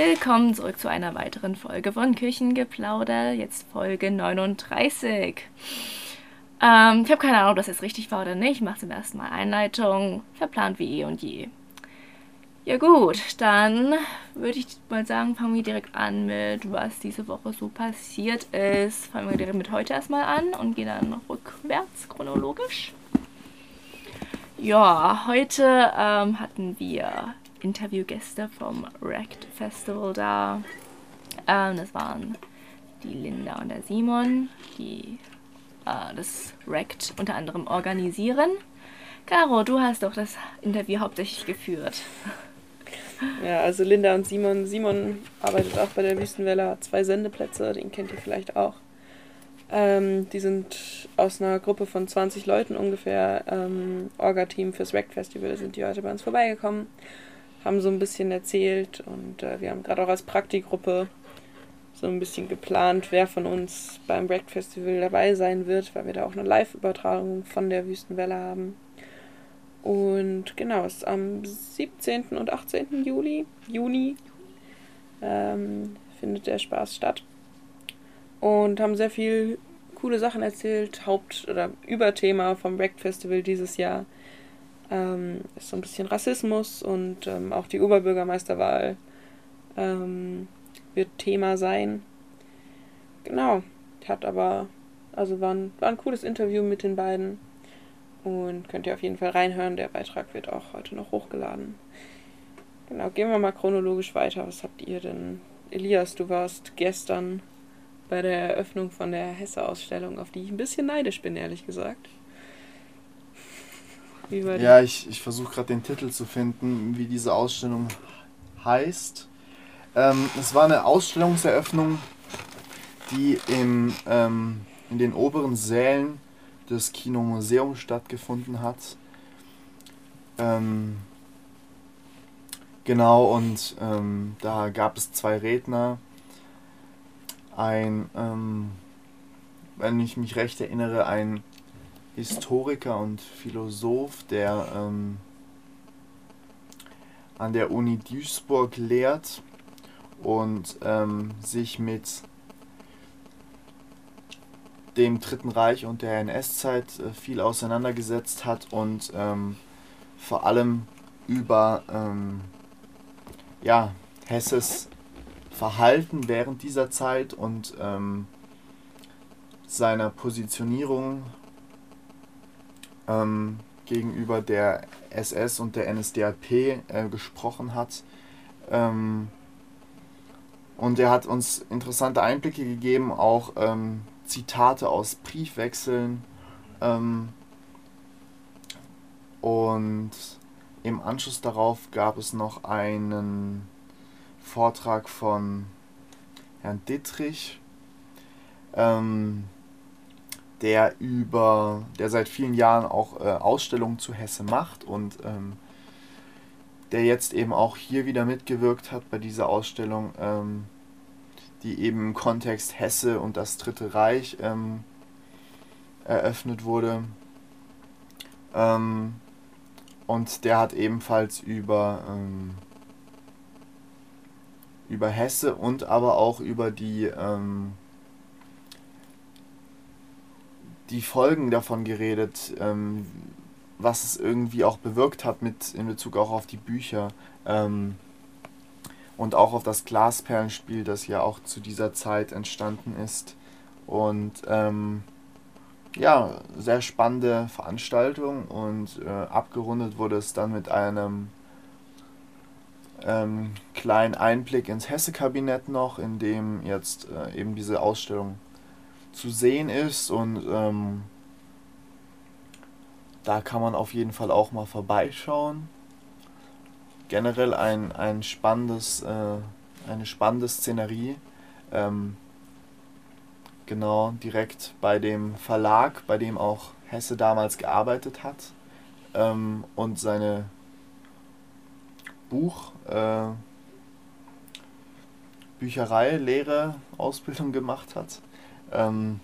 Willkommen zurück zu einer weiteren Folge von Küchengeplauder, jetzt Folge 39. Ähm, ich habe keine Ahnung, ob das jetzt richtig war oder nicht. Ich mache zum ersten Mal Einleitung, verplant wie eh und je. Ja gut, dann würde ich mal sagen, fangen wir direkt an mit, was diese Woche so passiert ist. Fangen wir direkt mit heute erstmal an und gehen dann rückwärts chronologisch. Ja, heute ähm, hatten wir Interviewgäste vom Wrecked Festival da. Ähm, das waren die Linda und der Simon, die äh, das Wrecked unter anderem organisieren. Caro, du hast doch das Interview hauptsächlich geführt. Ja, also Linda und Simon. Simon arbeitet auch bei der Wüstenwelle, hat zwei Sendeplätze, den kennt ihr vielleicht auch. Ähm, die sind aus einer Gruppe von 20 Leuten ungefähr, ähm, Orga-Team fürs Wrecked Festival, sind die heute bei uns vorbeigekommen haben so ein bisschen erzählt und äh, wir haben gerade auch als Praktikgruppe so ein bisschen geplant, wer von uns beim Break Festival dabei sein wird, weil wir da auch eine Live-Übertragung von der Wüstenwelle haben. Und genau, es ist am 17. und 18. Juli, Juni ähm, findet der Spaß statt. Und haben sehr viel coole Sachen erzählt. Haupt- oder Überthema vom Break Festival dieses Jahr ähm, ist so ein bisschen Rassismus und ähm, auch die Oberbürgermeisterwahl ähm, wird Thema sein. Genau, hat aber, also war ein, war ein cooles Interview mit den beiden und könnt ihr auf jeden Fall reinhören. Der Beitrag wird auch heute noch hochgeladen. Genau, gehen wir mal chronologisch weiter. Was habt ihr denn? Elias, du warst gestern bei der Eröffnung von der Hesse-Ausstellung, auf die ich ein bisschen neidisch bin, ehrlich gesagt. Ja, ich, ich versuche gerade den Titel zu finden, wie diese Ausstellung heißt. Ähm, es war eine Ausstellungseröffnung, die im, ähm, in den oberen Sälen des Kinomuseums stattgefunden hat. Ähm, genau, und ähm, da gab es zwei Redner. Ein, ähm, wenn ich mich recht erinnere, ein Historiker und Philosoph, der ähm, an der Uni Duisburg lehrt und ähm, sich mit dem Dritten Reich und der NS-Zeit äh, viel auseinandergesetzt hat und ähm, vor allem über ähm, ja, Hesses Verhalten während dieser Zeit und ähm, seiner Positionierung ähm, gegenüber der SS und der NSDAP äh, gesprochen hat. Ähm, und er hat uns interessante Einblicke gegeben, auch ähm, Zitate aus Briefwechseln. Ähm, und im Anschluss darauf gab es noch einen Vortrag von Herrn Dittrich. Ähm, der über, der seit vielen Jahren auch äh, Ausstellungen zu Hesse macht und ähm, der jetzt eben auch hier wieder mitgewirkt hat bei dieser Ausstellung, ähm, die eben im Kontext Hesse und das Dritte Reich ähm, eröffnet wurde. Ähm, und der hat ebenfalls über, ähm, über Hesse und aber auch über die ähm, die Folgen davon geredet, ähm, was es irgendwie auch bewirkt hat mit in Bezug auch auf die Bücher ähm, und auch auf das Glasperlenspiel, das ja auch zu dieser Zeit entstanden ist. Und ähm, ja, sehr spannende Veranstaltung und äh, abgerundet wurde es dann mit einem ähm, kleinen Einblick ins Hesse-Kabinett noch, in dem jetzt äh, eben diese Ausstellung zu sehen ist und ähm, da kann man auf jeden Fall auch mal vorbeischauen. Generell ein, ein spannendes, äh, eine spannende Szenerie. Ähm, genau, direkt bei dem Verlag, bei dem auch Hesse damals gearbeitet hat ähm, und seine Buch, äh, Bücherei, Lehre, Ausbildung gemacht hat. Ähm,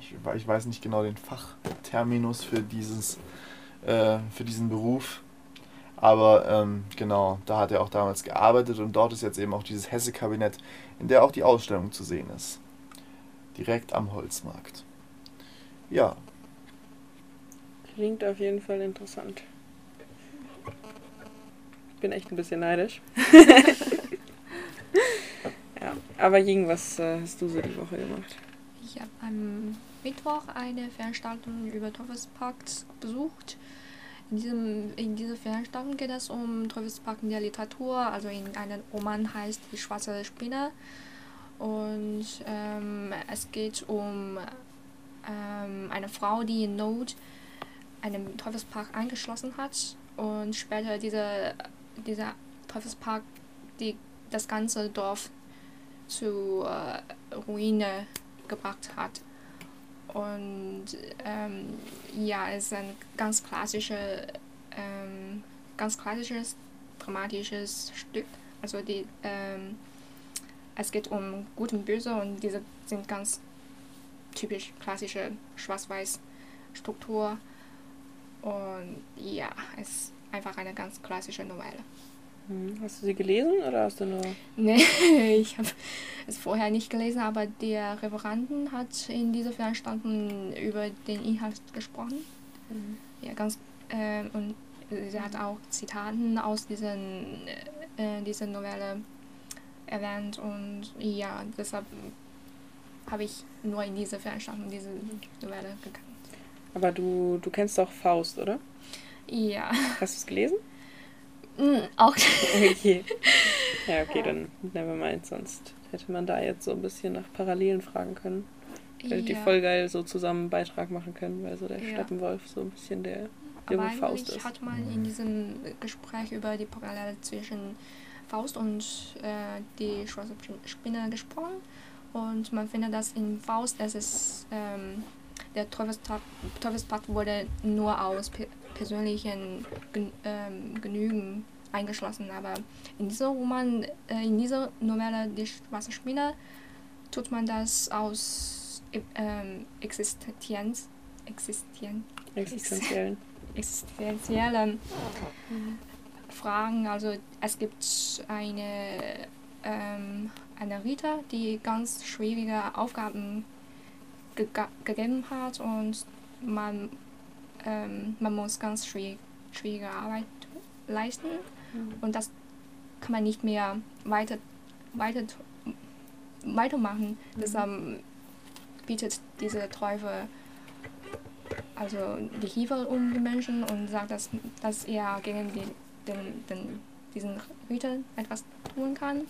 ich, ich, weiß nicht genau den Fachterminus für, dieses, äh, für diesen Beruf. Aber ähm, genau, da hat er auch damals gearbeitet und dort ist jetzt eben auch dieses Hesse-Kabinett, in der auch die Ausstellung zu sehen ist. Direkt am Holzmarkt. Ja. Klingt auf jeden Fall interessant. Ich bin echt ein bisschen neidisch. ja, aber Jing, was äh, hast du so die Woche gemacht? Ich habe am Mittwoch eine Veranstaltung über Teufelspark besucht. In, diesem, in dieser Veranstaltung geht es um Teufelspark in der Literatur. Also in einem Roman heißt Die schwarze Spinne. Und ähm, es geht um ähm, eine Frau, die in Not einen Teufelspark eingeschlossen hat und später diese, dieser Teufelspark die, das ganze Dorf zu äh, Ruine gebracht hat. Und ähm, ja, es ist ein ganz klassisches, ähm, ganz klassisches dramatisches Stück. Also die, ähm, es geht um Gut und Böse und diese sind ganz typisch klassische Schwarz-Weiß-Struktur. Und ja, es ist einfach eine ganz klassische Novelle. Hm, hast du sie gelesen oder hast du nur. Nee, ich habe es vorher nicht gelesen, aber der Referenten hat in dieser Veranstaltung über den Inhalt gesprochen. Mhm. Ja, ganz. Äh, und sie hat auch Zitaten aus diesen, äh, dieser Novelle erwähnt und ja, deshalb habe ich nur in dieser Veranstaltung diese Novelle gekannt. Aber du, du kennst doch Faust, oder? Ja. Hast du es gelesen? Mm, auch. Okay. Ja, okay, dann never mind, sonst hätte man da jetzt so ein bisschen nach Parallelen fragen können. Hätte die Ja. voll geil so zusammen einen Beitrag machen können, weil so der Ja. Steppenwolf so ein bisschen der Aber junge Faust eigentlich ist. hat man in diesem Gespräch über die Parallele zwischen Faust und äh, die schwarze Spinne gesprochen. Und man findet, dass in Faust, es ist, ähm, der Teufelspakt, Teufelspakt wurde nur aus pe persönlichen Gen ähm, Genügen eingeschlossen. Aber in diesem Roman, äh, in dieser Novelle Die schwarze Spinne, tut man das aus äh, ähm, Existenz, Existenz, Existenziellen. existenziellen Fragen. Also es gibt eine, ähm, eine Rita, die ganz schwierige Aufgaben gega- gegeben hat und man, ähm, man muss ganz schwierig, schwierige Arbeit leisten und das kann man nicht mehr weiter, weiter, weitermachen. Deshalb bietet diese Teufel also die Hilfe um die Menschen und sagt, dass, dass er gegen die, den, den, diesen Ritter etwas tun kann.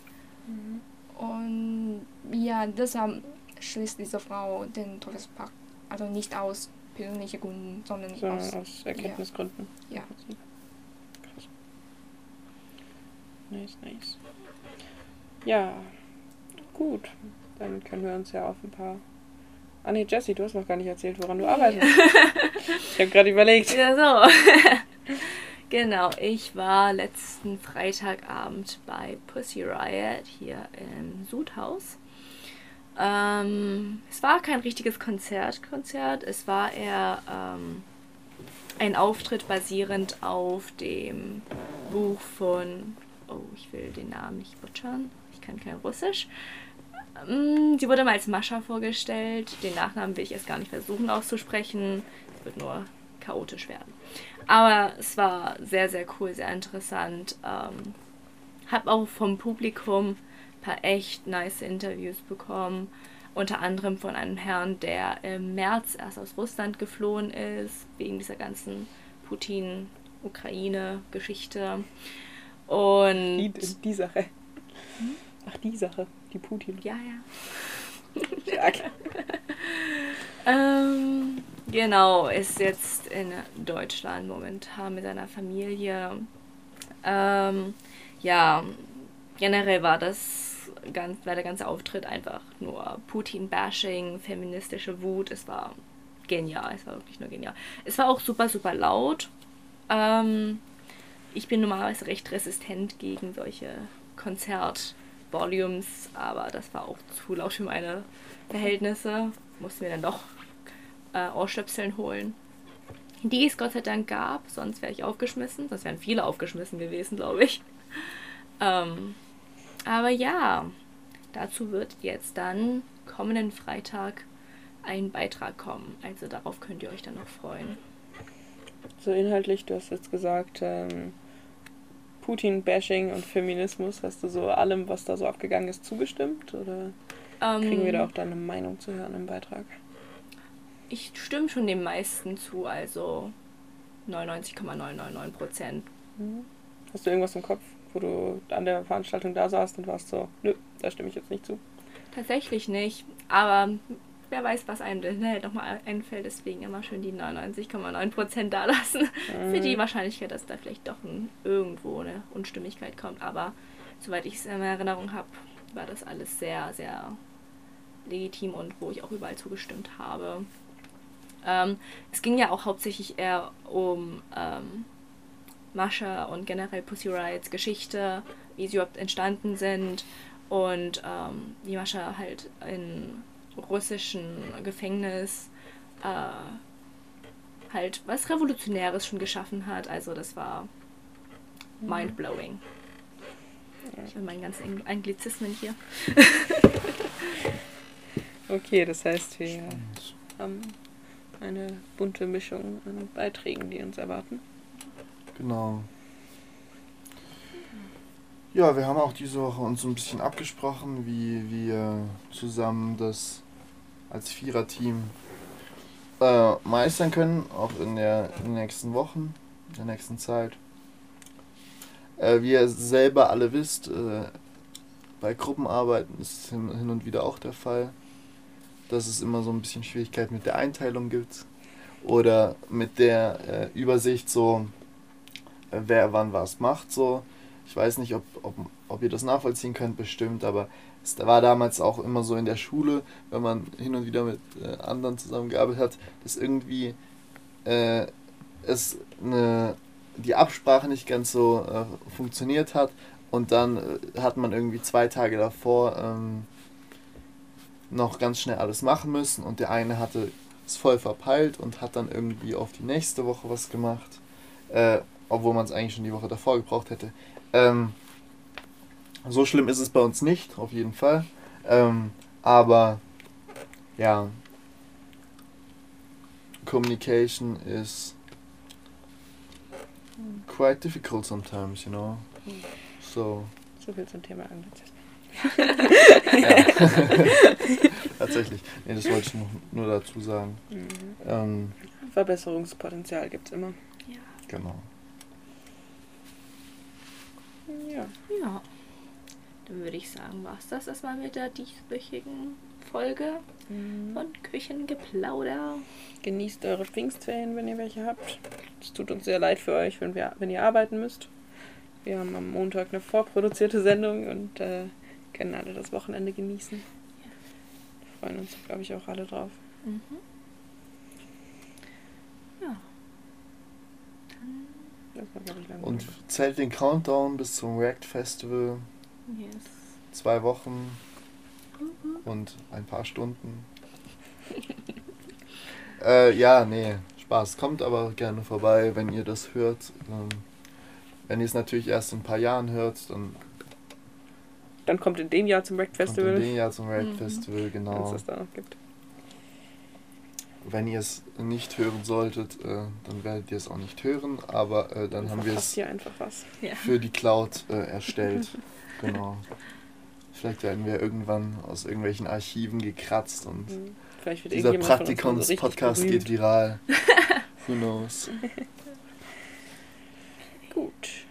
Und ja, deshalb schließt diese Frau den Todespakt. Also nicht aus persönlichen Gründen, sondern Sondern aus. aus Erkenntnisgründen. Ja. Prinzip. Krass. Nice, nice. Ja, gut. Dann können wir uns ja auf ein paar. Ah nee, Jessie, du hast noch gar nicht erzählt, woran du arbeitest. ich habe gerade überlegt. Ja, so. genau, ich war letzten Freitagabend bei Pussy Riot hier im Sudhaus. Ähm, es war kein richtiges Konzert, Konzert. Es war eher ähm, ein Auftritt basierend auf dem Buch von, oh, ich will den Namen nicht butchern, ich kann kein Russisch. Ähm, Sie wurde mal als Mascha vorgestellt. Den Nachnamen will ich erst gar nicht versuchen auszusprechen. Es wird nur chaotisch werden. Aber es war sehr, sehr cool, sehr interessant. Ähm, hab auch vom Publikum paar echt nice Interviews bekommen. Unter anderem von einem Herrn, der im März erst aus Russland geflohen ist, wegen dieser ganzen Putin-Ukraine-Geschichte. Und Die, die Sache. Ach, die Sache. Die Putin. ja, ja. Stark. Ähm, genau, ist jetzt in Deutschland momentan mit seiner Familie. Ähm, ja, generell war das ganz, war der ganze Auftritt einfach nur Putin-Bashing, feministische Wut. Es war genial, es war wirklich nur genial. Es war auch super, super laut. Ähm, ich bin normalerweise recht resistent gegen solche Konzert-Volumes, aber das war auch zu laut für meine Verhältnisse. Mussten wir dann doch äh, Ohrstöpseln holen. die es Gott sei Dank gab, sonst wäre ich aufgeschmissen. Sonst wären viele aufgeschmissen gewesen, glaube ich. Ähm, aber ja, dazu wird jetzt dann kommenden Freitag ein Beitrag kommen. Also darauf könnt ihr euch dann noch freuen. So inhaltlich, du hast jetzt gesagt, ähm, Putin-Bashing und Feminismus, hast du so allem, was da so abgegangen ist, zugestimmt? Oder Ähm, kriegen wir da auch deine Meinung zu hören im Beitrag? Ich stimme schon dem meisten zu, also 99,999 Prozent. Mhm. Hast du irgendwas im Kopf, wo du an der Veranstaltung da saßt und warst so, nö, da stimme ich jetzt nicht zu? Tatsächlich nicht, aber wer weiß, was einem im Internet nochmal einfällt, deswegen immer schön die 99,9% da lassen. Für die Wahrscheinlichkeit, dass da vielleicht doch ein, irgendwo eine Unstimmigkeit kommt, aber soweit ich es in Erinnerung habe, war das alles sehr, sehr legitim und wo ich auch überall zugestimmt habe. Ähm, es ging ja auch hauptsächlich eher um ähm, Mascha und generell Pussy Riot Geschichte, wie sie überhaupt entstanden sind und ähm, wie Mascha halt in russischen Gefängnis äh, halt was Revolutionäres schon geschaffen hat. Also das war mindblowing. Ich will meinen ganzen Engl- Anglizismen hier. Okay, das heißt, wir haben eine bunte Mischung an Beiträgen, die uns erwarten. Genau. Ja, wir haben auch diese Woche uns ein bisschen abgesprochen, wie wir zusammen das als Viererteam äh, meistern können, auch in, der, in den nächsten Wochen, in der nächsten Zeit. Äh, wie ihr selber alle wisst, äh, bei Gruppenarbeiten ist es hin, hin und wieder auch der Fall, dass es immer so ein bisschen Schwierigkeit mit der Einteilung gibt oder mit der äh, Übersicht so, wer wann was macht so. Ich weiß nicht, ob, ob, ob ihr das nachvollziehen könnt, bestimmt, aber es war damals auch immer so in der Schule, wenn man hin und wieder mit äh, anderen zusammengearbeitet hat, dass irgendwie äh, es eine, die Absprache nicht ganz so äh, funktioniert hat und dann äh, hat man irgendwie zwei Tage davor ähm, noch ganz schnell alles machen müssen und der eine hatte es voll verpeilt und hat dann irgendwie auf die nächste Woche was gemacht, äh, obwohl man es eigentlich schon die Woche davor gebraucht hätte. Ähm, so schlimm ist es bei uns nicht, auf jeden Fall. Ähm, aber ja, communication is quite difficult sometimes, you know. So, So viel zum Thema Anglizismus. ja. Tatsächlich. Nee, das wollte ich noch, nur dazu sagen. Mhm. Ähm, Verbesserungspotenzial gibt es immer. Ja. genau. Ja. Ja. Dann würde ich sagen, war es das erstmal mit der dieswöchigen Folge von Küchengeplauder. Genießt eure Pfingstferien, wenn ihr welche habt. Es tut uns sehr leid für euch, wenn, wir, wenn ihr arbeiten müsst. Wir haben am Montag eine vorproduzierte Sendung und äh, können alle das Wochenende genießen. Freuen uns, glaube ich, auch alle drauf. Mhm. Ja. Dann, Und zählt den Countdown bis zum React Festival. yes. Zwei Wochen und ein paar Stunden. äh, ja, nee, Spaß. Kommt aber gerne vorbei, wenn ihr das hört. Ähm, wenn ihr es natürlich erst in ein paar Jahren hört, dann Dann kommt in dem Jahr zum Rack kommt in Festival, dem Jahr zum React Mhm. Festival, wenn es genau. das da noch gibt wenn ihr es nicht hören solltet, äh, dann werdet ihr es auch nicht hören, aber äh, dann haben wir es ja. für die Cloud äh, erstellt. genau. Vielleicht werden wir irgendwann aus irgendwelchen Archiven gekratzt und dieser Praktikums-Podcast so geht viral. Who knows? Gut.